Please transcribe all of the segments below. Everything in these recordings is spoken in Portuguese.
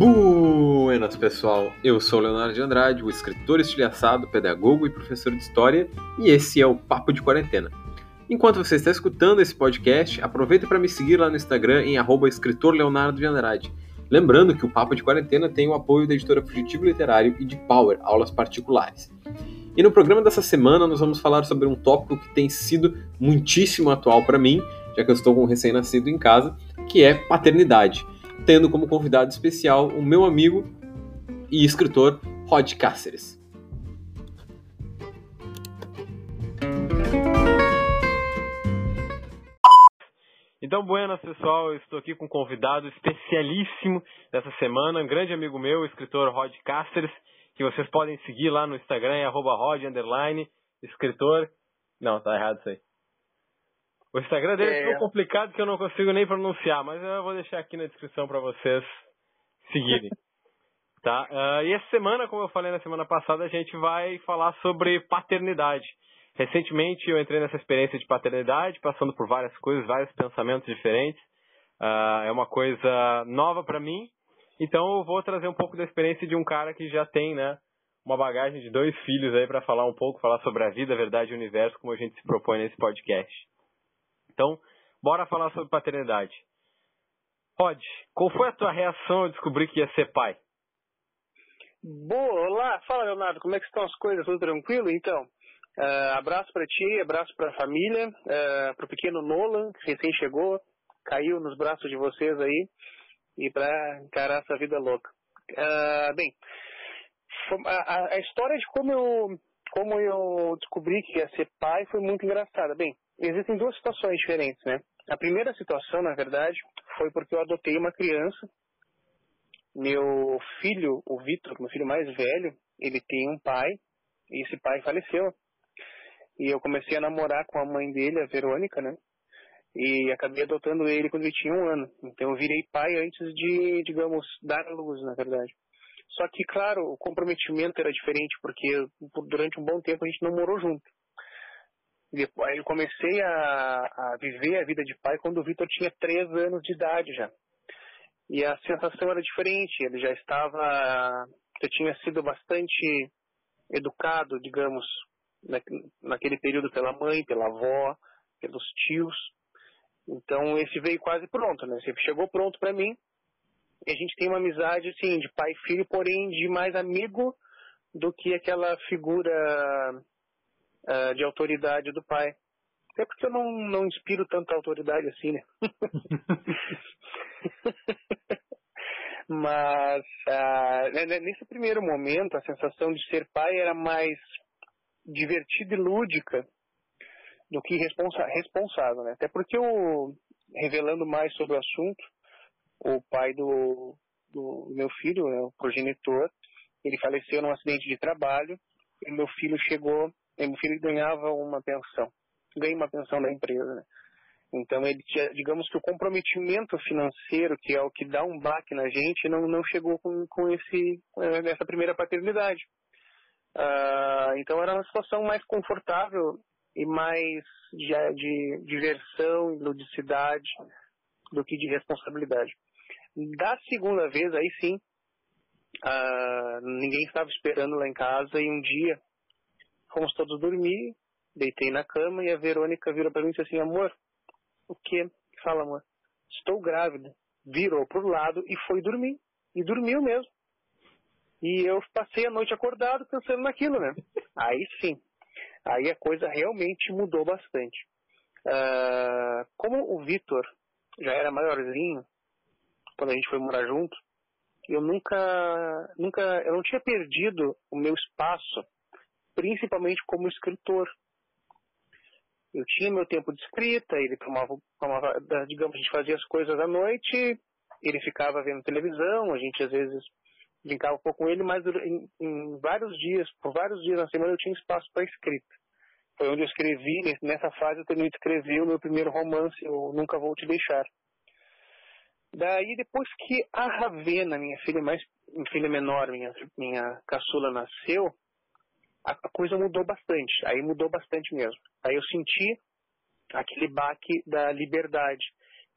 Buenas pessoal, eu sou Leonardo de Andrade, o escritor estilhaçado, pedagogo e professor de história, e esse é o Papo de Quarentena. Enquanto você está escutando esse podcast, aproveita para me seguir lá no Instagram em arroba escritor Leonardo de Andrade. Lembrando que o Papo de Quarentena tem o apoio da editora Fugitivo Literário e de Power, aulas particulares. E no programa dessa semana nós vamos falar sobre um tópico que tem sido muitíssimo atual para mim, já que eu estou com um recém-nascido em casa, que é paternidade, tendo como convidado especial o meu amigo e escritor Rod Cáceres. Então, buenas pessoal, eu estou aqui com um convidado especialíssimo dessa semana, um grande amigo meu, o escritor Rod Cáceres, que vocês podem seguir lá no Instagram, é arroba Rod, escritor. Não, tá errado isso aí. O Instagram dele é tão complicado que eu não consigo nem pronunciar, mas eu vou deixar aqui na descrição para vocês seguirem. tá? Uh, e essa semana, como eu falei na semana passada, a gente vai falar sobre paternidade. Recentemente eu entrei nessa experiência de paternidade, passando por várias coisas, vários pensamentos diferentes. Uh, é uma coisa nova para mim, então eu vou trazer um pouco da experiência de um cara que já tem, né, uma bagagem de dois filhos aí para falar um pouco, falar sobre a vida, a verdade e o universo, como a gente se propõe nesse podcast. Então, bora falar sobre paternidade. Rod, qual foi a tua reação ao descobrir que ia ser pai? Boa, olá, fala Leonardo, como é que estão as coisas? Tudo tranquilo? Então, uh, abraço para ti, abraço para a família, uh, eh, para o pequeno Nolan, que recém chegou, caiu nos braços de vocês aí, e para encarar essa vida louca. Uh, bem, a, a, história de como eu, como eu descobri que ia ser pai foi muito engraçada. Bem, existem duas situações diferentes, né? A primeira situação, na verdade, foi porque eu adotei uma criança. Meu filho, o Vitor, meu filho mais velho, ele tem um pai, e esse pai faleceu. E eu comecei a namorar com a mãe dele, a Verônica, né? E acabei adotando ele quando ele tinha um ano. Então eu virei pai antes de, digamos, dar a luz, na verdade. Só que, claro, o comprometimento era diferente, porque durante um bom tempo a gente não morou junto. Depois, eu comecei a, a viver a vida de pai quando o Vitor tinha três anos de idade já. E a sensação era diferente. Ele já estava, já tinha sido bastante educado, digamos, na, naquele período pela mãe, pela avó, pelos tios. Então esse veio quase pronto, né? Você chegou pronto para mim. E a gente tem uma amizade assim de pai e filho, porém de mais amigo do que aquela figura uh, de autoridade do pai. Até porque eu não, não inspiro tanta autoridade assim, né? Mas uh, nesse primeiro momento, a sensação de ser pai era mais divertida e lúdica do que responsa responsável, né? Até porque eu, revelando mais sobre o assunto, o pai do, do meu filho, né, o progenitor, ele faleceu num acidente de trabalho e meu filho chegou meu filho ganhava uma pensão, ganha uma pensão da empresa. Né? Então ele tinha, digamos que o comprometimento financeiro, que é o que dá um baque na gente, não, não chegou com, com esse, nessa primeira paternidade. Uh, então era uma situação mais confortável e mais de, de diversão e ludicidade do que de responsabilidade. Da segunda vez, aí sim, uh, ninguém estava esperando lá em casa e um dia Fomos todos dormir, deitei na cama e a Verônica virou para mim e disse assim, amor, o que? Fala, amor, estou grávida. Virou pro lado e foi dormir. E dormiu mesmo. E eu passei a noite acordado pensando naquilo, né? Aí sim. Aí a coisa realmente mudou bastante. Uh, como o Vitor já era maiorzinho, quando a gente foi morar junto, eu nunca, nunca, eu não tinha perdido o meu espaço principalmente como escritor. Eu tinha meu tempo de escrita, ele tomava, tomava, digamos, a gente fazia as coisas à noite, ele ficava vendo televisão, a gente às vezes brincava um pouco com ele, mas em, em vários dias, por vários dias na semana eu tinha espaço para escrita. Foi onde eu escrevi, nessa fase eu também escrevi o meu primeiro romance, Eu Nunca Vou Te Deixar. Daí, depois que a Ravena, minha filha mais filha menor, minha, minha caçula, nasceu, a, coisa mudou bastante. Aí mudou bastante mesmo. Aí eu senti aquele baque da liberdade.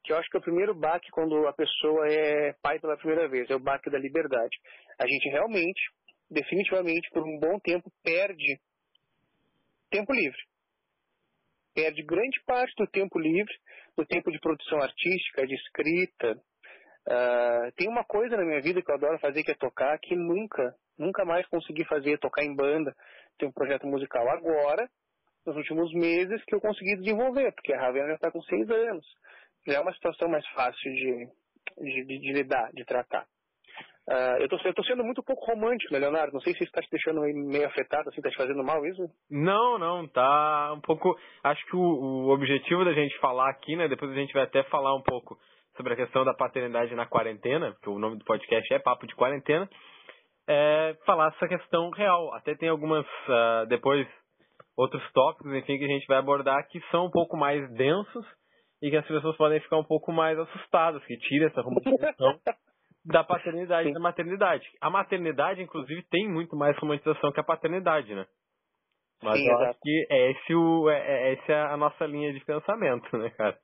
que eu acho que é o primeiro baque quando a pessoa é pai pela primeira vez, é o baque da liberdade. A gente realmente, definitivamente, por um bom tempo, perde tempo livre. Perde grande parte do tempo livre, do tempo de produção artística, de escrita. Uh, tem uma coisa na minha vida que eu adoro fazer, que é tocar, que nunca, nunca mais consegui fazer, tocar em banda. Tem um projeto musical agora, nos últimos meses, que eu consegui desenvolver, porque a Ravena já está com seis anos já é uma situação mais fácil de, de, de, de lidar, de tratar. Uh, eu estou sendo muito pouco romântico, né, Leonardo? Não sei se está te deixando meio afetado, assim, está te fazendo mal isso? Não, não, tá um pouco. Acho que o, o, objetivo da gente falar aqui, né? Depois a gente vai até falar um pouco sobre a questão da paternidade na quarentena, porque o nome do podcast é Papo de Quarentena, é falar essa questão real. Até tem algumas, uh, depois, outros tópicos, enfim, que a gente vai abordar que são um pouco mais densos e que as pessoas podem ficar um pouco mais assustadas, que tira essa romantização da paternidade e da maternidade. A maternidade, inclusive, tem muito mais romantização que a paternidade, né? Mas Sim, eu exato. acho que é, esse o, é, é, essa é a nossa linha de pensamento, né, cara?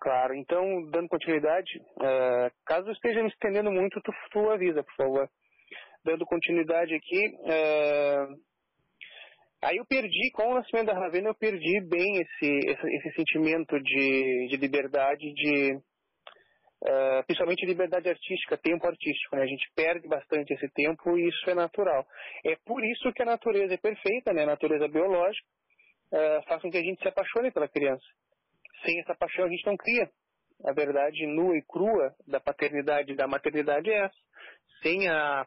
Claro, então, dando continuidade, uh, caso esteja me estendendo muito, tu, tu avisa, por favor. Dando continuidade aqui, uh, Aí eu perdi, com o nascimento da Ravena, eu perdi bem esse, esse, esse sentimento de, de liberdade, de uh, principalmente liberdade artística, tempo artístico. Né? A gente perde bastante esse tempo e isso é natural. É por isso que a natureza é perfeita, né? a natureza biológica uh, faz com que a gente se apaixone pela criança. Sem essa paixão a gente não cria. A verdade nua e crua da paternidade e da maternidade é essa. Sem a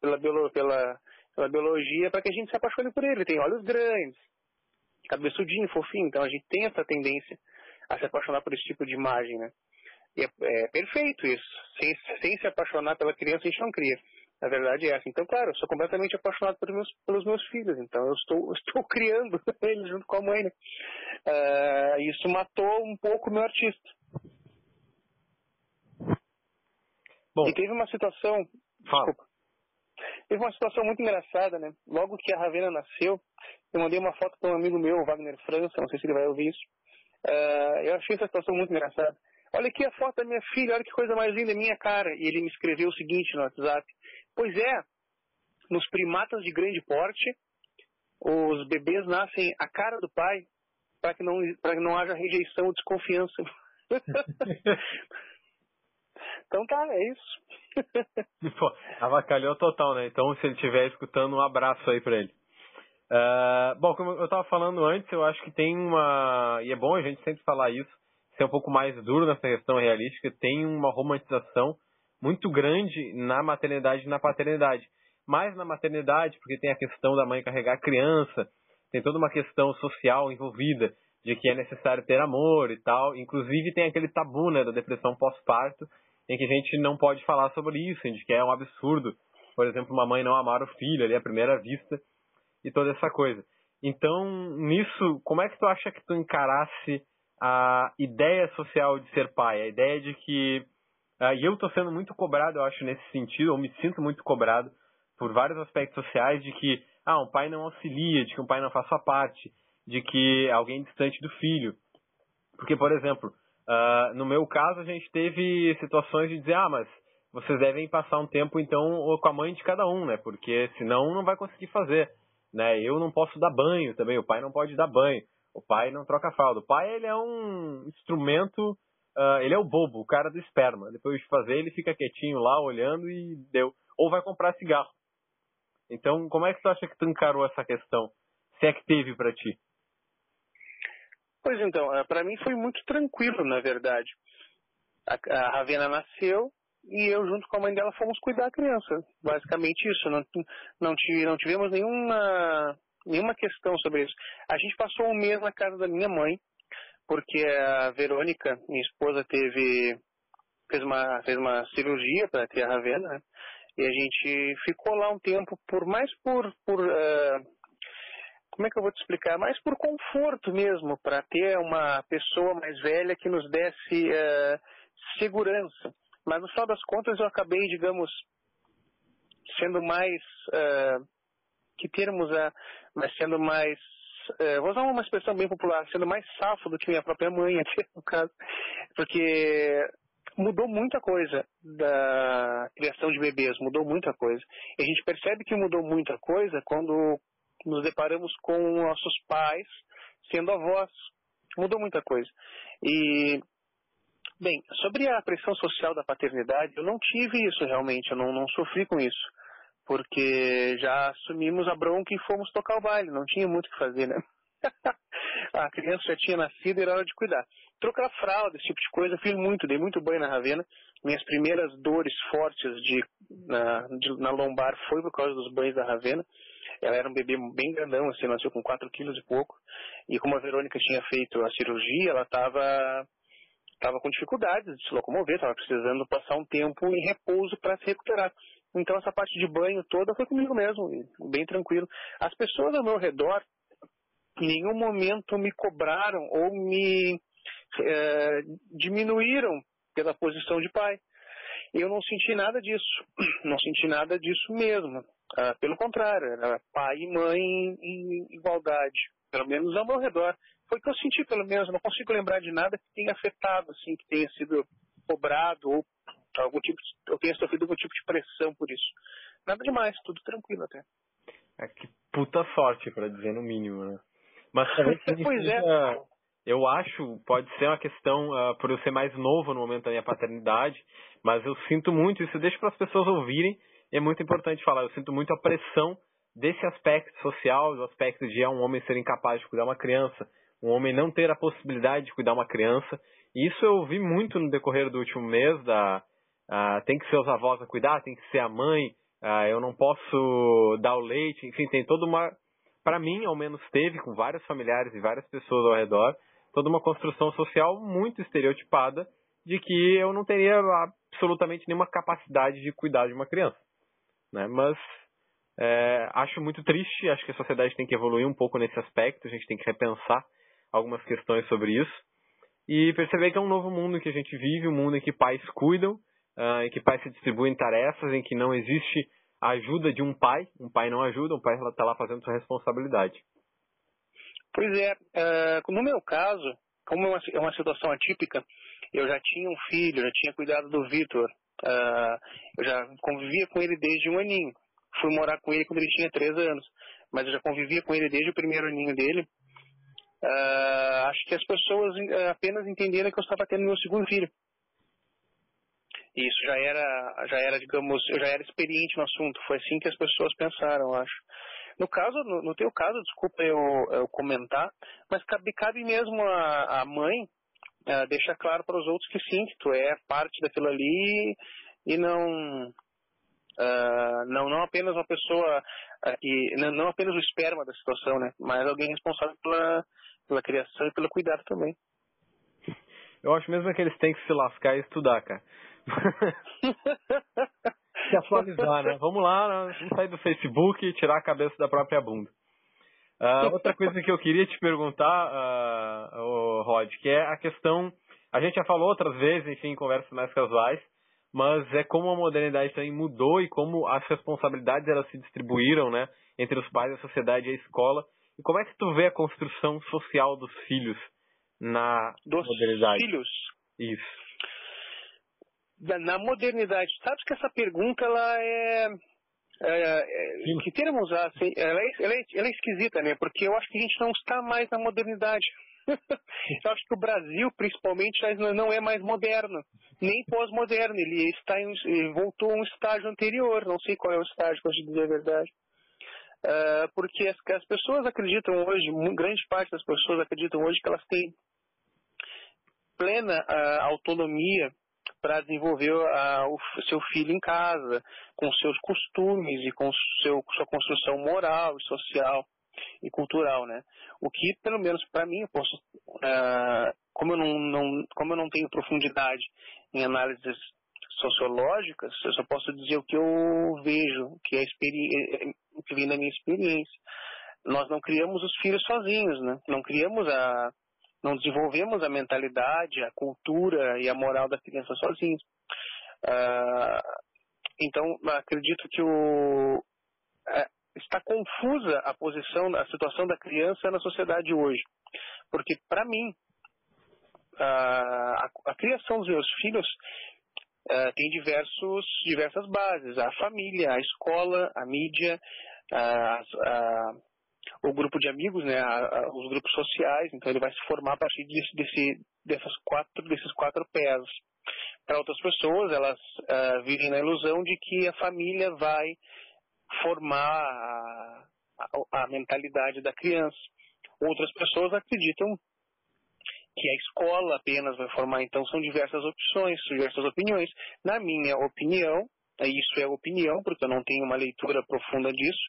pela, biolo, pela, pela biologia para que a gente se apaixone por ele. Ele tem olhos grandes, cabeçudinho, fofinho, então a gente tem essa tendência a se apaixonar por esse tipo de imagem, né? E é, é perfeito isso. Sem, sem se apaixonar pela criança, a gente não cria. Na verdade é essa. Então, claro, eu sou completamente apaixonado pelos meus, pelos meus filhos. Então, eu estou, estou criando eles junto com a mãe, né? Uh, isso matou um pouco o meu artista. Bom, e teve uma situação Fala. Teve uma situação muito engraçada, né? Logo que a Ravena nasceu, eu mandei uma foto para um amigo meu, Wagner França, não sei se ele vai ouvir isso. Uh, eu achei essa situação muito engraçada. Olha aqui a foto da minha filha, olha que coisa mais linda, minha cara. E ele me escreveu o seguinte no WhatsApp. Pois é, nos primatas de grande porte, os bebês nascem a cara do pai para que não para que não haja rejeição ou desconfiança. então tá, é isso. Pô, avacalhou total, né? Então, se ele estiver escutando, um abraço aí pra ele. Uh, bom, como eu estava falando antes, eu acho que tem uma. E é bom a gente sempre falar isso, ser um pouco mais duro nessa questão realística, tem uma romantização muito grande na maternidade e na paternidade. Mais na maternidade, porque tem a questão da mãe carregar a criança, tem toda uma questão social envolvida, de que é necessário ter amor e tal. Inclusive tem aquele tabu né, da depressão pós-parto, em que a gente não pode falar sobre isso, gente quer é um absurdo. Por exemplo, uma mãe não amar o filho ali à primeira vista e toda essa coisa. Então, nisso, como é que tu acha que tu encarasse a ideia social de ser pai? A ideia de que. Uh, e eu estou sendo muito cobrado, eu acho, nesse sentido, eu me sinto muito cobrado por vários aspectos sociais de que ah, um pai não auxilia, de que um pai não faz sua parte, de que alguém distante do filho. Porque, por exemplo, Uh, no meu caso, a gente teve situações de dizer, ah, mas vocês devem passar um tempo, então, com a mãe de cada um, né? Porque senão não vai conseguir fazer, né? Eu não posso dar banho também, o pai não pode dar banho, o pai não troca fralda. O pai, ele é um instrumento, uh, ele é o bobo, o cara do esperma. Depois de fazer, ele fica quietinho lá, olhando e deu. Ou vai comprar cigarro. Então, como é que tu acha que tu encarou essa questão? Se é que teve para ti? Pois então, eh, para mim foi muito tranquilo, na verdade. A, a Ravena nasceu e eu, junto com a mãe dela, fomos cuidar da criança. Basicamente isso. Não, não, não tivemos nenhuma, nenhuma questão sobre isso. A gente passou um mês na casa da minha mãe, porque a Verônica, minha esposa, teve fez uma, fez uma cirurgia para ter a Ravena, né? E a gente ficou lá um tempo, por mais por, por uh, como é que eu vou te explicar? Mais por conforto mesmo, para ter uma pessoa mais velha que nos desse uh, segurança. Mas no final das contas eu acabei, digamos, sendo mais uh, que termos a, mas sendo mais é, vou usar uma expressão bem popular, sendo mais safo do que minha própria mãe, no caso, porque mudou muita coisa da criação de bebês, mudou muita coisa. E a gente percebe que mudou muita coisa quando nos deparamos com nossos pais sendo avós. Mudou muita coisa. E, bem, sobre a pressão social da paternidade, eu não tive isso realmente, eu não, não sofri com isso. Porque já assumimos a bronca e fomos tocar o baile, não tinha muito o que fazer, né? a criança já tinha nascido e era hora de cuidar. Trocar fralda, esse tipo de coisa, fiz muito, dei muito banho na Ravena. Minhas primeiras dores fortes de, na, de, na lombar foi por causa dos banhos da Ravena. Ela era um bebê bem grandão, assim, nasceu com 4 quilos e pouco. E como a Verônica tinha feito a cirurgia, ela estava tava com dificuldades de se locomover, estava precisando passar um tempo em repouso para se recuperar. Então essa parte de banho toda foi comigo mesmo, bem tranquilo. As pessoas ao meu redor em nenhum momento me cobraram ou me é, diminuíram pela posição de pai. Eu não senti nada disso, não senti nada disso mesmo. Ah, pelo contrário, era pai e mãe em, igualdade, pelo menos ao meu redor. Foi o que eu senti, pelo menos. Não consigo lembrar de nada que tenha afetado, assim, que tenha sido cobrado ou algum tipo de, eu tenha sofrido algum tipo de pressão por isso. Nada demais, tudo tranquilo até. É que puta sorte, para dizer no mínimo, né? Mas também pois é. Eu acho, pode ser uma questão uh, por eu ser mais novo no momento da minha paternidade, mas eu sinto muito, isso deixa para as pessoas ouvirem, é muito importante falar, eu sinto muito a pressão desse aspecto social, do aspecto de um homem ser incapaz de cuidar uma criança, um homem não ter a possibilidade de cuidar uma criança. E isso eu vi muito no decorrer do último mês, da, tem que ser os avós a cuidar, tem que ser a mãe, eu não posso dar o leite, enfim, tem toda uma para mim, ao menos teve, com vários familiares e várias pessoas ao redor, toda uma construção social muito estereotipada de que eu não teria absolutamente nenhuma capacidade de cuidar de uma criança. Né? Mas é, acho muito triste, acho que a sociedade tem que evoluir um pouco nesse aspecto, a gente tem que repensar algumas questões sobre isso e perceber que é um novo mundo que a gente vive, um mundo em que pais cuidam, uh, em que pais se distribuem tarefas, em que não existe a ajuda de um pai, um pai não ajuda, um pai está lá fazendo sua responsabilidade. Pois é, uh, no meu caso, como é uma, é uma, situação atípica, eu já tinha um filho, já tinha cuidado do Vitor, uh, eu já convivia com ele desde um aninho. Fui morar com ele quando ele tinha três anos, mas eu já convivia com ele desde o primeiro aninho dele. Uh, acho que as pessoas apenas entenderam que eu estava tendo meu segundo filho. Isso já era, já era, digamos, eu já era experiente no assunto. Foi assim que as pessoas pensaram, acho. No caso, no, no teu caso, desculpa eu, eu comentar, mas cabe, cabe mesmo a mãe uh, deixar claro para os outros que sim, que tu é parte daquilo ali e não uh, não não apenas uma pessoa uh, que não, não apenas o esperma da situação, né, mas alguém responsável pela pela criação e pelo cuidado também. Eu acho mesmo que eles têm que se lascar e estudar, cara. Se atualizar, né? Vamos lá, vamos sair do Facebook e tirar a cabeça da própria bunda. Uh, outra coisa que eu queria te perguntar, uh, Rod, que é a questão. A gente já falou outras vezes, enfim, em conversas mais casuais, mas é como a modernidade também mudou e como as responsabilidades elas se distribuíram, né, entre os pais, a sociedade e a escola. E como é que tu vê a construção social dos filhos na dos modernidade? filhos? Isso na modernidade. Sabe que essa pergunta ela é que termos usar? Assim, ela, é, ela, é, ela é esquisita, né? Porque eu acho que a gente não está mais na modernidade. eu acho que o Brasil, principalmente, não é mais moderno, nem pós-moderno. Ele está em, ele voltou a um estágio anterior. Não sei qual é o estágio, para dizer a verdade. Uh, porque as, as pessoas acreditam hoje, grande parte das pessoas acreditam hoje que elas têm plena uh, autonomia para desenvolver a, o seu filho em casa, com seus costumes e com seu, sua construção moral e social e cultural, né? O que, pelo menos para mim, eu posso, uh, como eu não, não, como eu não tenho profundidade em análises sociológicas, eu só posso dizer o que eu vejo, o que é o que vem da minha experiência. Nós não criamos os filhos sozinhos, né? Não criamos a não desenvolvemos a mentalidade, a cultura e a moral da criança sozinhos. Uh, então, acredito que o, uh, está confusa a posição, a situação da criança na sociedade hoje. Porque, para mim, a, a, criação dos meus filhos uh, tem diversos, diversas bases. A família, a escola, a mídia, a, o grupo de amigos, né, os grupos sociais. Então ele vai se formar a partir desse, desse, dessas quatro, desses quatro pés. Para outras pessoas, elas uh, vivem na ilusão de que a família vai formar a, a, a mentalidade da criança. Outras pessoas acreditam que a escola apenas vai formar. Então, são diversas opções, diversas opiniões. Na minha opinião, isso é opinião, porque eu não tenho uma leitura profunda disso,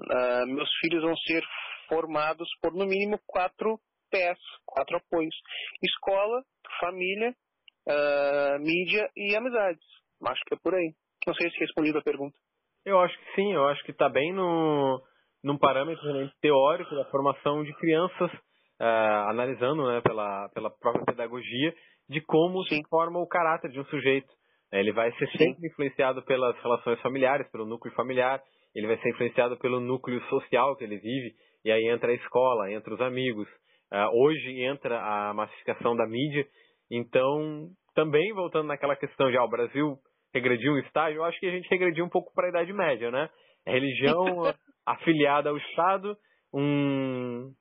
uh, meus filhos vão ser formados por, no mínimo, quatro pés, quatro apoios. Escola, família, uh, mídia e amizades. Acho que é por aí. Não sei se respondi a pergunta. Eu acho que sim, eu acho que está bem no, num parâmetro teórico da formação de crianças uh, analisando né, pela, pela própria pedagogia de como Sim. se forma o caráter de um sujeito. Ele vai ser sempre influenciado pelas relações familiares, pelo núcleo familiar, ele vai ser influenciado pelo núcleo social que ele vive, e aí entra a escola, entra os amigos. Uh, hoje entra a massificação da mídia, então também voltando naquela questão de ah, o Brasil regrediu um estágio, eu acho que a gente regrediu um pouco para a Idade Média, né? A religião afiliada ao Estado, um,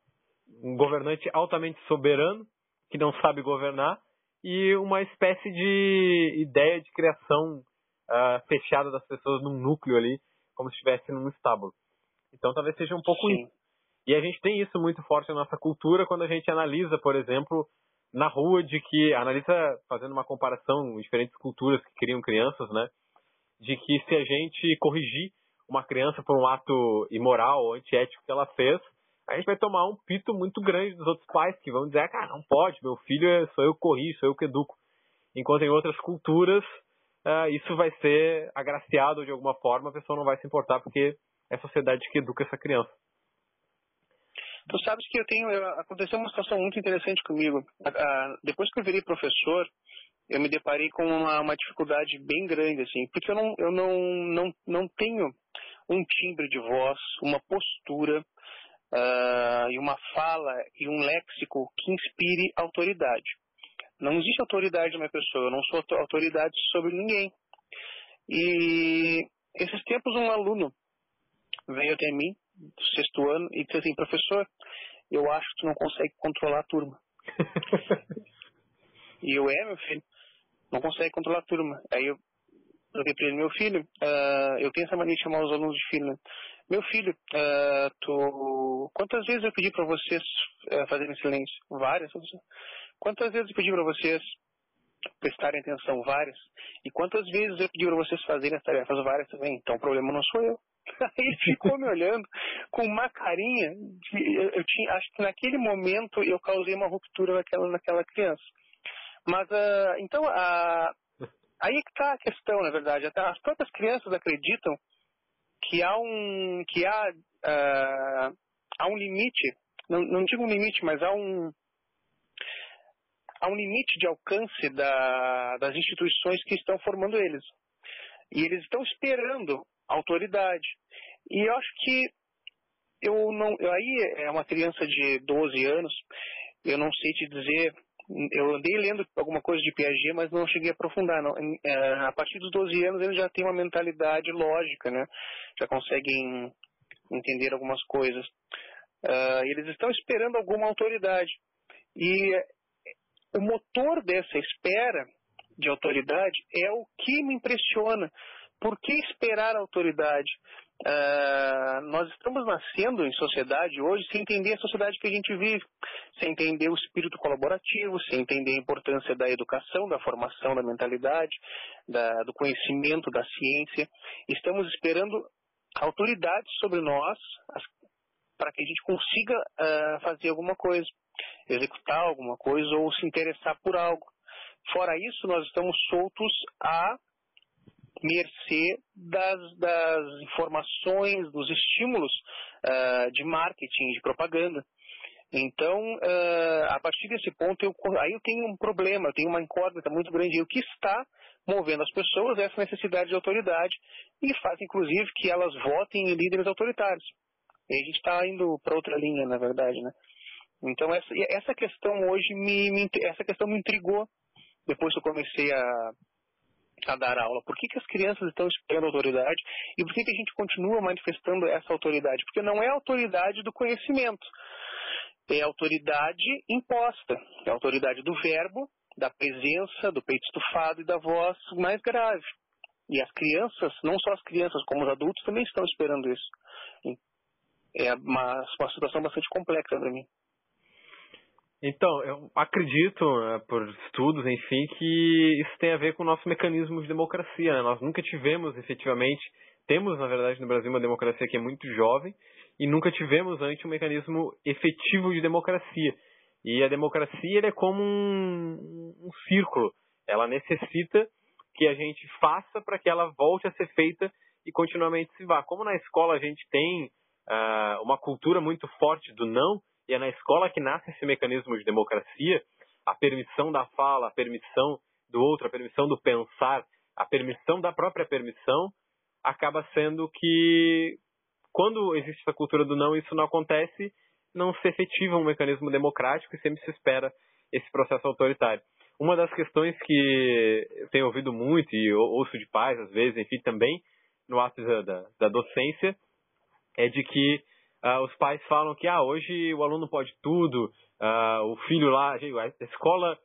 um governante altamente soberano, que não sabe governar, e uma espécie de ideia de criação uh, fechada das pessoas num núcleo ali, como se estivesse num estábulo. Então talvez seja um pouco Sim. isso. E a gente tem isso muito forte na nossa cultura quando a gente analisa, por exemplo, na rua, de que, analisa fazendo uma comparação diferentes culturas que criam crianças, né? De que se a gente corrigir uma criança por um ato imoral ou antiético que ela fez, a gente vai tomar um pito muito grande dos outros pais que vão dizer, ah, cara, não pode, meu filho é, sou eu que corri, sou eu que educo. Enquanto em outras culturas, uh, isso vai ser agraciado de alguma forma, a pessoa não vai se importar porque é a sociedade que educa essa criança. Tu sabes que eu tenho, aconteceu uma situação muito interessante comigo. Uh, depois que eu virei professor, eu me deparei com uma, uma dificuldade bem grande, assim, porque eu não, eu não, não, não tenho um timbre de voz, uma postura, uh, e uma fala e um léxico que inspire autoridade. Não existe autoridade na pessoa, eu não sou autoridade sobre ninguém. E esses tempos um aluno veio até mim, do sexto ano, e disse assim, professor, eu acho que tu não consegue controlar a turma. e eu, é, meu filho, não consegue controlar a turma. Aí eu falei para ele, meu filho, uh, eu tenho essa mania de chamar os alunos de filho, né? Meu filho, uh, tu... quantas vezes eu pedi para vocês uh, fazerem silêncio? Várias. Quantas vezes eu pedi para vocês prestarem atenção? Várias. E quantas vezes eu pedi para vocês fazerem as tarefas? Várias também. Então o problema não sou eu. Ele ficou me olhando com uma carinha. De, eu, eu, tinha, acho que naquele momento eu causei uma ruptura naquela, naquela criança. Mas, uh, então, uh, aí que está a questão, na verdade. Até as próprias crianças acreditam que há um que há uh, há um limite, não, não digo um limite, mas há um há um limite de alcance da, das instituições que estão formando eles. E eles estão esperando autoridade. E eu acho que eu não, eu, aí é uma criança de 12 anos, eu não sei te dizer eu andei lendo alguma coisa de Piaget, mas não cheguei a aprofundar. Não. É, a partir dos 12 anos, eles já têm uma mentalidade lógica, né? Já conseguem entender algumas coisas. Uh, eles estão esperando alguma autoridade. E o motor dessa espera de autoridade é o que me impressiona. Por que esperar a autoridade? Uh, nós estamos nascendo em sociedade hoje sem entender a sociedade que a gente vive, sem entender o espírito colaborativo, sem entender a importância da educação, da formação da mentalidade, da, do conhecimento, da ciência. Estamos esperando autoridades sobre nós para que a gente consiga uh, fazer alguma coisa, executar alguma coisa ou se interessar por algo. Fora isso, nós estamos soltos a mercê das, das informações, dos estímulos uh, de marketing, de propaganda. Então, uh, a partir desse ponto, eu, aí eu tenho um problema, eu tenho uma incógnita muito grande. O que está movendo as pessoas é essa necessidade de autoridade e faz, inclusive, que elas votem em líderes autoritários. E a gente está indo para outra linha, na verdade, né? Então, essa, essa questão hoje me, me, essa questão me intrigou depois que eu comecei a, a dar aula. Por que, que as crianças estão esperando autoridade e por que, que a gente continua manifestando essa autoridade? Porque não é autoridade do conhecimento, é autoridade imposta, é autoridade do verbo, da presença, do peito estufado e da voz mais grave. E as crianças, não só as crianças, como os adultos, também estão esperando isso. É uma, uma situação bastante complexa para mim. Então, eu acredito, né, por estudos, enfim, que isso tem a ver com o nosso mecanismo de democracia. Né? Nós nunca tivemos, efetivamente, temos, na verdade, no Brasil uma democracia que é muito jovem e nunca tivemos antes um mecanismo efetivo de democracia. E a democracia é como um, um círculo. Ela necessita que a gente faça para que ela volte a ser feita e continuamente se vá. Como na escola a gente tem uh, uma cultura muito forte do não, e é na escola que nasce esse mecanismo de democracia, a permissão da fala, a permissão do outro, a permissão do pensar, a permissão da própria permissão, acaba sendo que quando existe essa cultura do não, isso não acontece, não se efetiva um mecanismo democrático e sempre se espera esse processo autoritário. Uma das questões que eu tenho ouvido muito e ouço de pais, às vezes, enfim, também no ato da, da docência, é de que uh, os pais falam que ah, hoje o aluno pode tudo, uh, o filho lá, a escola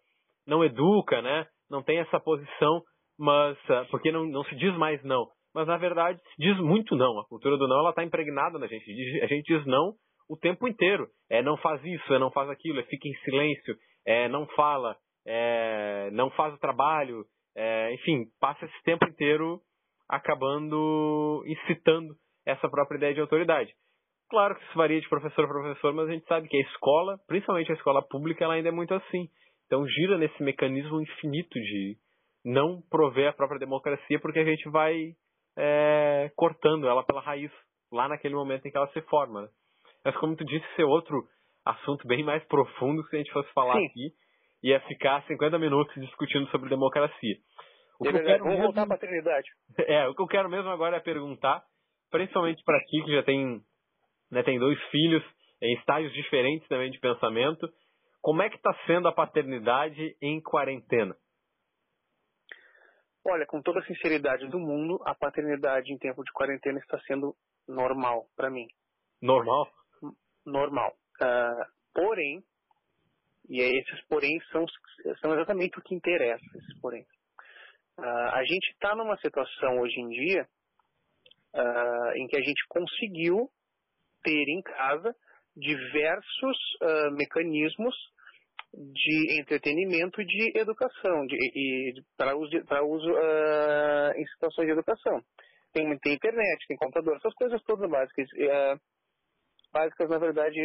não educa, né? Não tem essa posição, mas uh, porque não, não se diz mais não. Mas na verdade se diz muito não. A cultura do não ela está impregnada na gente. A gente diz não o tempo inteiro. É não faz isso, é não faz aquilo, é fica em silêncio, é não fala, é não faz o trabalho, é, enfim, passa esse tempo inteiro acabando incitando essa própria ideia de autoridade. Claro que isso varia de professor a professor, mas a gente sabe que a escola, principalmente a escola pública, ela ainda é muito assim. Então gira nesse mecanismo infinito de não prover a própria democracia, porque a gente vai é, cortando ela pela raiz, lá naquele momento em que ela se forma. Né? Mas como tu disse, esse é outro assunto bem mais profundo que se a gente fosse falar Sim. aqui, ia ficar 50 minutos discutindo sobre democracia. O é que eu quero mesmo... voltar à paternidade. É, o que eu quero mesmo agora é perguntar, principalmente para ti que já tem né, tem dois filhos em estágios diferentes também de pensamento. Como é que está sendo a paternidade em quarentena? Olha, com toda a sinceridade do mundo, a paternidade em tempo de quarentena está sendo normal para mim. Normal? Normal. Uh, porém, e esses porém são, são exatamente o que interessa, esses porém. Uh, a gente está numa situação hoje em dia uh, em que a gente conseguiu ter em casa diversos uh, mecanismos de entretenimento e de educação, de, e, para uso, uso uh, em situações de educação. Tem, tem, internet, tem computador, essas coisas todas básicas. Uh, básicas, na verdade,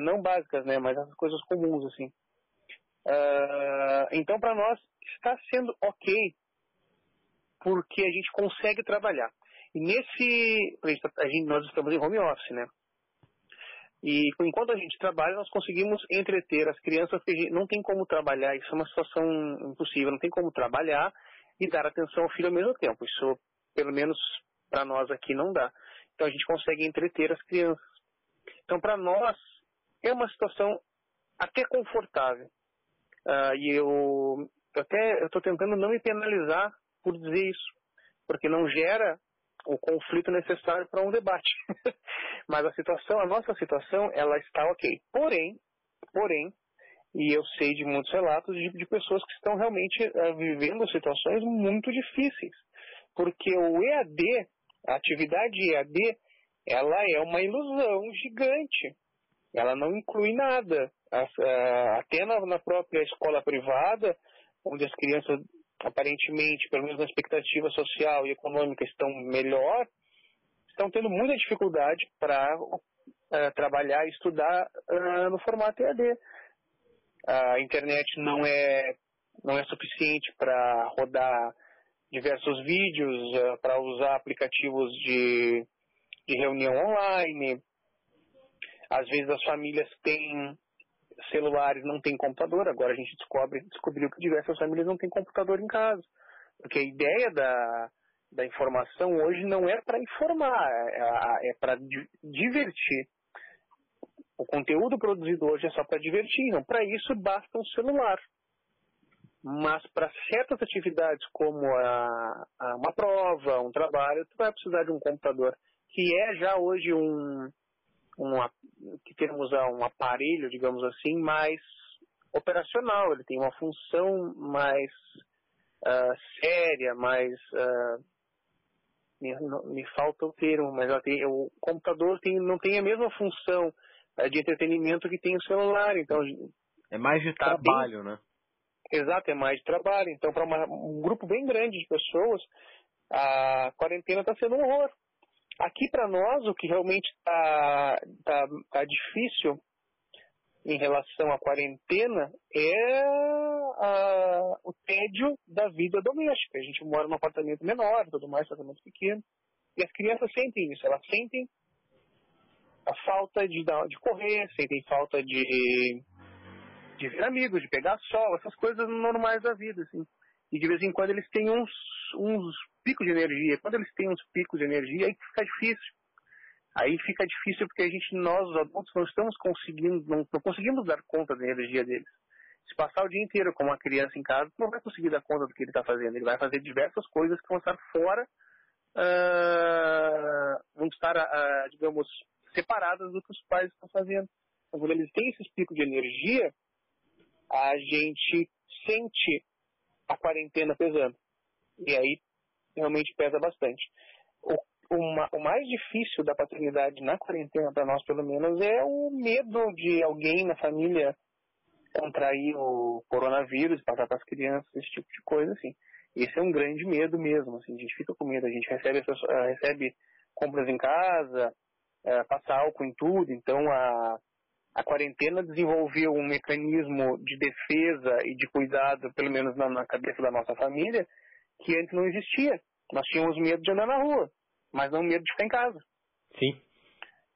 não básicas, né, mas essas coisas comuns, assim. então, para nós, está sendo ok, porque a gente consegue trabalhar. E nesse, a gente, nós estamos em home office, né? E enquanto a gente trabalha, nós conseguimos entreter as crianças, porque não tem como trabalhar, isso é uma situação impossível, não tem como trabalhar e dar atenção ao filho ao mesmo tempo. Isso, pelo menos para nós aqui, não dá. Então a gente consegue entreter as crianças. Então, para nós, é uma situação até confortável. Uh, e eu, eu até estou tentando não me penalizar por dizer isso, porque não gera o conflito necessário para um debate. Mas a situação, a nossa situação, ela está ok. Porém, porém, e eu sei de muitos relatos de, de pessoas que estão realmente uh, vivendo situações muito difíceis. Porque o EAD, a atividade EAD, ela é uma ilusão gigante. Ela não inclui nada. As, uh, até na, na própria escola privada, onde as crianças aparentemente, pelo menos na expectativa social e econômica, estão melhor, estão tendo muita dificuldade para uh, eh, trabalhar e estudar uh, no formato EAD. A internet não é, não é suficiente para rodar diversos vídeos, uh, para usar aplicativos de, de reunião online. Às vezes as famílias têm celulares não têm computador. Agora a gente descobre, descobriu que diversas famílias não têm computador em casa. Porque a ideia da, da informação hoje não é para informar, é, é para divertir. O conteúdo produzido hoje é só para divertir, não. Para isso basta um celular. Mas para certas atividades como a, a uma prova, um trabalho, tu vai precisar de um computador, que é já hoje um, um que temos um aparelho, digamos assim, mais operacional. Ele tem uma função mais uh, séria, mais uh, me, me, falta o termo, mas tem, o computador tem, não tem a mesma função uh, de entretenimento que tem o celular, então é mais de tá trabalho, bem, né? Exato, é mais de trabalho. Então, para um grupo bem grande de pessoas, a quarentena está sendo um horror. Aqui, para nós, o que realmente está tá, tá difícil em relação à quarentena é a, o tédio da vida doméstica. A gente mora num apartamento menor, tudo mais, apartamento pequeno. E as crianças sentem isso, elas sentem a falta de, de correr, sentem falta de de ver amigos, de pegar sol, essas coisas normais da vida, assim. E de vez em quando eles têm uns, uns picos de energia. Quando eles têm uns picos de energia, aí fica difícil. Aí fica difícil porque a gente, nós, os adultos, não estamos conseguindo, não, não conseguimos dar conta da energia deles. Se passar o dia inteiro com uma criança em casa, não vai conseguir dar conta do que ele está fazendo. Ele vai fazer diversas coisas que vão estar fora, uh, vão estar, uh, digamos, separadas do que os pais estão fazendo. Então, quando eles têm esses picos de energia, a gente sente a quarentena pesando. E aí realmente pesa bastante. O, o mais difícil da paternidade na quarentena, para nós pelo menos, é o medo de alguém na família contrair o coronavírus, passar para as crianças, esse tipo de coisa, assim. Esse é um grande medo mesmo, assim, a gente fica com medo, a gente recebe, uh, recebe compras em casa, uh, passa álcool em tudo, então a, a quarentena desenvolveu um mecanismo de defesa e de cuidado, pelo menos na, na, cabeça da nossa família, que antes não existia. Nós tínhamos medo de andar na rua, mas não medo de ficar em casa. Sim.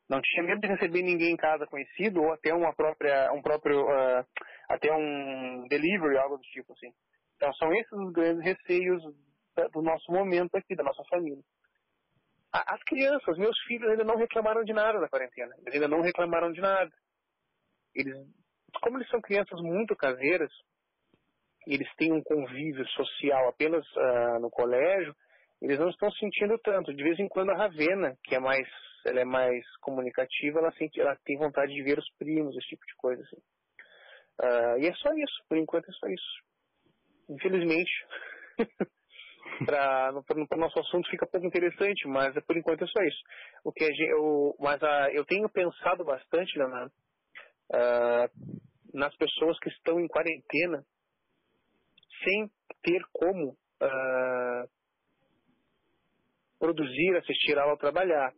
Não tinha medo de receber ninguém em casa conhecido ou até uma própria, um próprio, uh, até um delivery, algo do tipo assim. Então são esses os grandes receios do nosso momento aqui, da nossa família. As crianças, meus filhos ainda não reclamaram de nada da quarentena. Eles ainda não reclamaram de nada eles, como eles são crianças muito caseiras, eles têm um convívio social apenas uh, no colégio, eles não estão sentindo tanto. De vez em quando a Ravena, que é mais, ela é mais comunicativa, ela, sente, ela tem vontade de ver os primos, esse tipo de coisa. Assim. Uh, e é só isso, por enquanto é só isso. Infelizmente, para o nosso assunto fica pouco interessante, mas por enquanto é só isso. O que gente, eu, mas uh, eu tenho pensado bastante, Leonardo, uh, nas pessoas que estão em quarentena sem ter como uh, produzir, assistir aula trabalhar,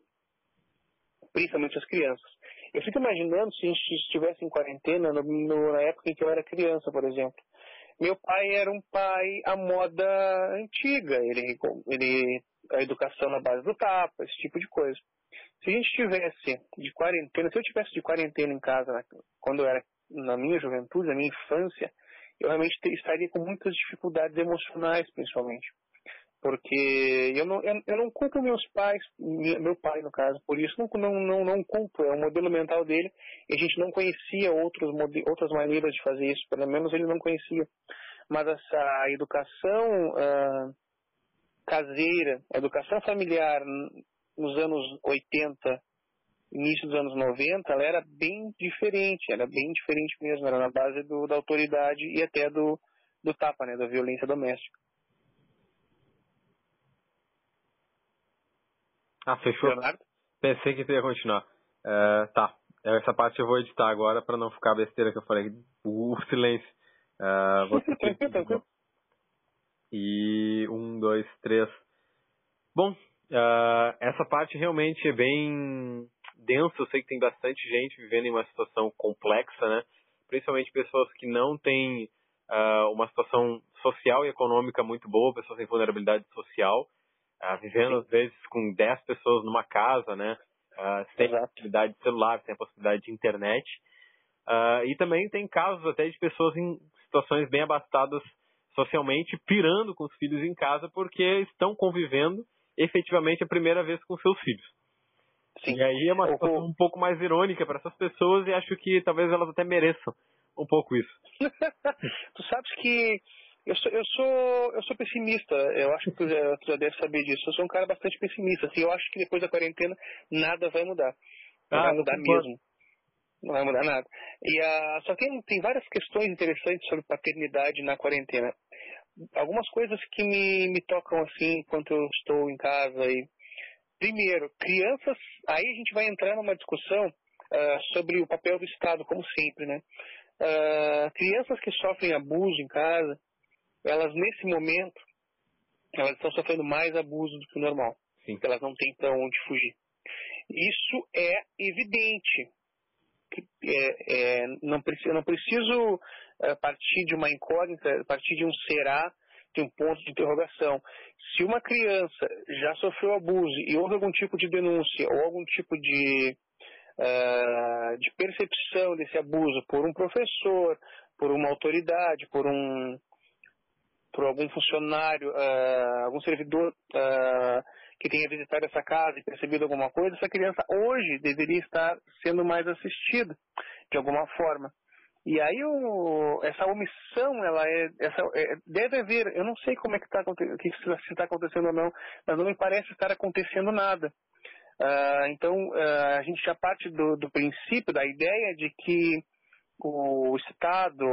principalmente as crianças. Eu fico imaginando se a gente estivesse em quarentena no, no, na época em que eu era criança, por exemplo. Meu pai era um pai à moda antiga, ele, ele a educação na base do tapa, esse tipo de coisa. Se a gente tivesse de quarentena, se eu tivesse de quarentena em casa né, quando eu era na minha juventude, na minha infância, eu realmente estaria com muitas dificuldades emocionais, principalmente. Porque eu não, eu, eu não culpo meus pais, meu pai no caso, por isso não, não, não, não culpo, é o modelo mental dele, e a gente não conhecia outros, outras maneiras de fazer isso, pelo menos ele não conhecia. Mas essa educação uh, caseira, educação familiar nos anos 80, início dos anos 90, ela era bem diferente, era bem diferente mesmo, era na base do, da autoridade e até do, do tapa, né, da violência doméstica. Ah, fechou? Leonardo? Pensei que ia continuar. Uh, tá, essa parte eu vou editar agora para não ficar besteira que eu falei. O silêncio. Uh, vou e um, dois, três. Bom, Uh, essa parte realmente é bem densa. Eu sei que tem bastante gente vivendo em uma situação complexa, né? Principalmente pessoas que não têm uh, uma situação social e econômica muito boa, pessoas em vulnerabilidade social, uh, vivendo às vezes com 10 pessoas numa casa, né? sem a possibilidade de celular, sem a possibilidade de internet. E também tem casos até de pessoas em situações bem abastadas socialmente, pirando com os filhos em casa porque estão convivendo efetivamente a primeira vez com seus filhos. Sim. E aí é uma situação um pouco mais irônica para essas pessoas e acho que talvez elas até mereçam um pouco isso. tu sabes que eu sou, eu sou, eu sou pessimista. Eu acho que tu já, tu já deve saber disso. Eu sou um cara bastante pessimista. Assim, eu acho que depois da quarentena nada vai mudar. Não ah, vai mudar mesmo. Não vai mudar nada. E uh, só tem, tem várias questões interessantes sobre paternidade na quarentena. Algumas coisas que me, me tocam assim enquanto eu estou em casa. E, primeiro, crianças. Aí a gente vai entrar numa discussão uh, sobre o papel do Estado, como sempre, né? Uh, crianças que sofrem abuso em casa, elas nesse momento, elas estão sofrendo mais abuso do que o normal. Sim. Elas não têm para onde fugir. Isso é evidente. É, é, não, preciso, não preciso é, partir de uma incógnita, partir de um será, de um ponto de interrogação. Se uma criança já sofreu abuso e houve algum tipo de denúncia ou algum tipo de, uh, de percepção desse abuso por um professor, por uma autoridade, por um por algum funcionário, uh, algum servidor uh, que tenha visitado essa casa e percebido alguma coisa, essa criança hoje deveria estar sendo mais assistida de alguma forma. E aí o, essa omissão, ela é, essa, é, deve haver, eu não sei como é que está se está acontecendo ou não, mas não me parece estar acontecendo nada. Uh, então uh, a gente já parte do, do princípio, da ideia de que o Estado,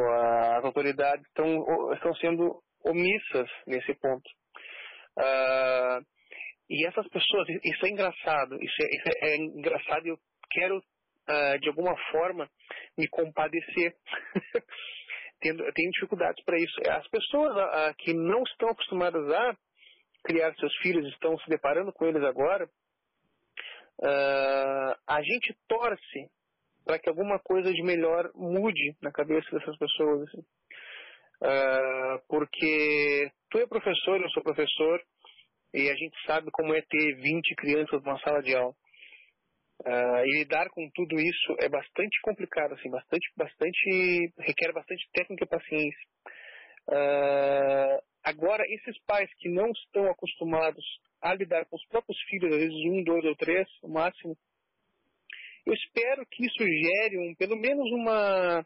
as autoridades estão, estão sendo omissas nesse ponto. Uh, e essas pessoas, isso é engraçado, isso é, isso é engraçado e eu quero, de alguma forma, me compadecer. eu tenho dificuldades para isso. As pessoas uh, que não estão acostumadas a criar seus filhos, estão se deparando com eles agora, a gente torce para que alguma coisa de melhor mude na cabeça dessas pessoas. Assim. Uh, porque tu é professor, eu sou professor, e a gente sabe como é ter 20 crianças numa sala de aula. Uh, e lidar com tudo isso é bastante complicado, assim, bastante, bastante, requer bastante técnica e paciência. Uh, agora, esses pais que não estão acostumados a lidar com os próprios filhos, às vezes um, dois ou três, no máximo, eu espero que isso gere um, pelo menos uma,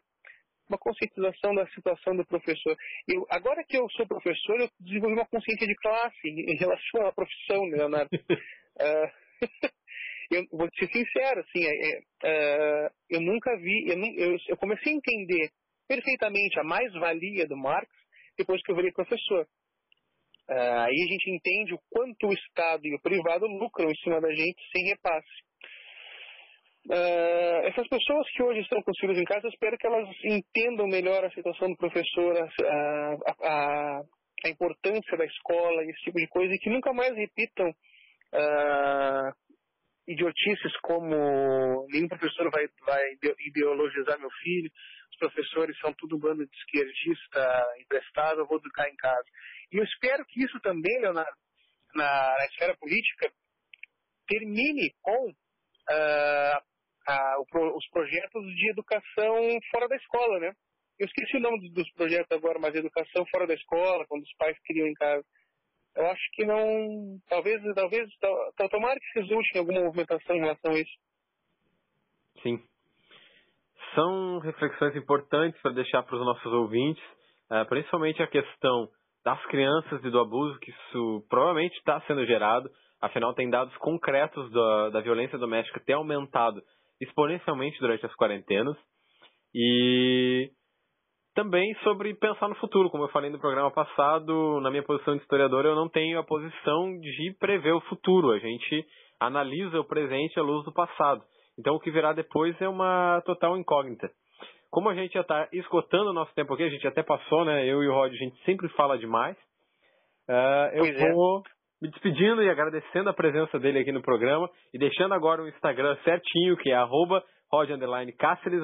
uma conscientização da situação do professor. Eu, agora que eu sou professor, eu desenvolvi uma consciência de classe em relação à profissão, Leonardo. uh, eu vou ser sincero, assim, é, é, eu nunca vi, eu, eu, eu, comecei a entender perfeitamente a mais-valia do Marx depois que eu virei professor. Uh, aí a gente entende o quanto o Estado e o privado lucram em cima da gente sem repasse. Uh, essas pessoas que hoje estão com os filhos em casa, eu espero que elas entendam melhor a situação do professor, a, a, a importância da escola, esse tipo de coisa, e que nunca mais repitam uh, idiotices como nenhum professor vai, vai ideologizar meu filho, os professores são tudo bando de esquerdista emprestado, eu vou educar em casa. E eu espero que isso também, Leonardo, na, na esfera política, termine com uh, a, os projetos de educação fora da escola, né? Eu esqueci o nome dos projetos agora, mas educação fora da escola, quando os pais criam em casa. Eu acho que não. Talvez, talvez, tomara que resulte em alguma movimentação em relação a isso. Sim. São reflexões importantes para deixar para os nossos ouvintes, eh, principalmente a questão das crianças e do abuso, que isso provavelmente está sendo gerado. Afinal, tem dados concretos da, da violência doméstica ter aumentado exponencialmente durante as quarentenas. E também sobre pensar no futuro, como eu falei no programa passado, na minha posição de historiador, eu não tenho a posição de prever o futuro. A gente analisa o presente à luz do passado. Então, o que virá depois é uma total incógnita. Como a gente já está esgotando o nosso tempo aqui, a gente até passou, né? Eu e o Rod, a gente sempre fala demais. Uh, eu pois é. vou é me despedindo e agradecendo a presença dele aqui no programa e deixando agora o Instagram certinho, que é arroba Rod Cáceres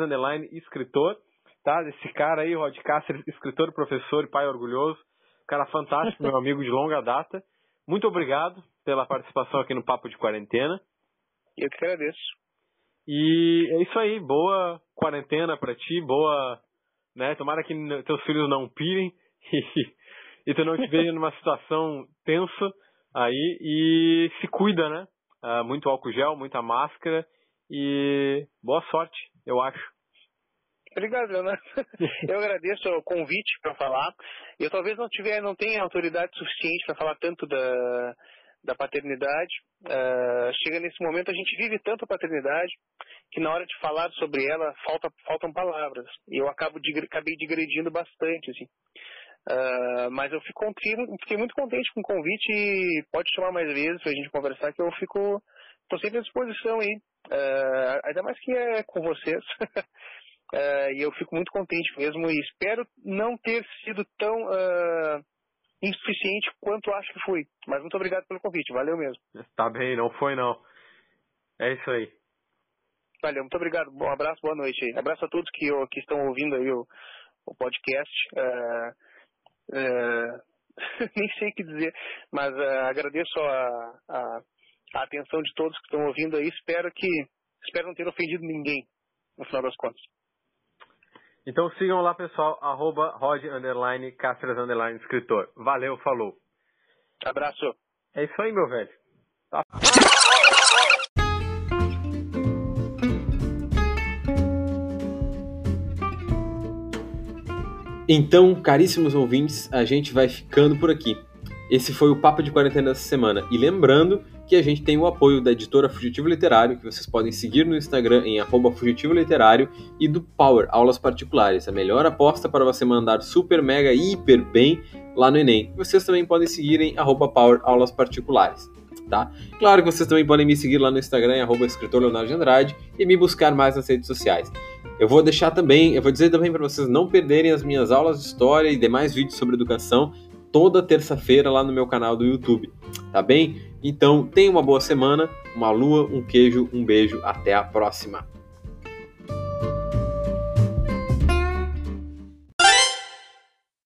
escritor, tá? Esse cara aí, Rod Cáceres, escritor, professor e pai orgulhoso, cara fantástico, meu amigo de longa data. Muito obrigado pela participação aqui no Papo de Quarentena. Eu que agradeço. E é isso aí, boa quarentena para ti, boa, né? Tomara que teus filhos não pirem e, e tu não te veja numa situação tensa aí e se cuida, né? Uh, muito álcool gel, muita máscara e boa sorte, eu acho. Obrigado, Leonardo. Eu agradeço o convite para falar. Eu talvez não tiver, não tenha autoridade suficiente para falar tanto da, da paternidade. Uh, chega nesse momento, a gente vive tanto a paternidade que na hora de falar sobre ela falta, faltam palavras. E eu acabo de, acabei digredindo bastante, assim. Uh, mas eu fico, fiquei muito contente com o convite e pode chamar mais vezes para a gente conversar que eu fico estou sempre à disposição aí. Uh, ainda mais que é com vocês. uh, e eu fico muito contente mesmo e espero não ter sido tão uh, insuficiente quanto acho que fui. Mas muito obrigado pelo convite, valeu mesmo. Tá bem, não foi não. É isso aí. Valeu, muito obrigado. Bom abraço, boa noite. Abraço a todos que, que estão ouvindo aí o, o podcast. nem sei o que dizer, mas agradeço a, a a atenção de todos que estão ouvindo aí. Espero que espero não ter ofendido ninguém, no final das contas. Então sigam lá, pessoal, arroba Rod, underline, Cáceres, underline, escritor. Valeu, falou. Abraço. É isso aí, meu velho. Tá. Então, caríssimos ouvintes, a gente vai ficando por aqui. Esse foi o Papo de Quarentena dessa semana. E lembrando que a gente tem o apoio da editora Fugitivo Literário, que vocês podem seguir no Instagram em Fugitivo Literário, e do Power, Aulas Particulares, a melhor aposta para você mandar super, mega, hiper bem lá no Enem. Vocês também podem seguir em Power, Aulas Particulares. Tá? Claro que vocês também podem me seguir lá no Instagram, em escritor Leonardo de Andrade, e me buscar mais nas redes sociais. Eu vou deixar também, eu vou dizer também para vocês não perderem as minhas aulas de história e demais vídeos sobre educação toda terça-feira lá no meu canal do YouTube, tá bem? Então, tenha uma boa semana, uma lua, um queijo, um beijo, até a próxima.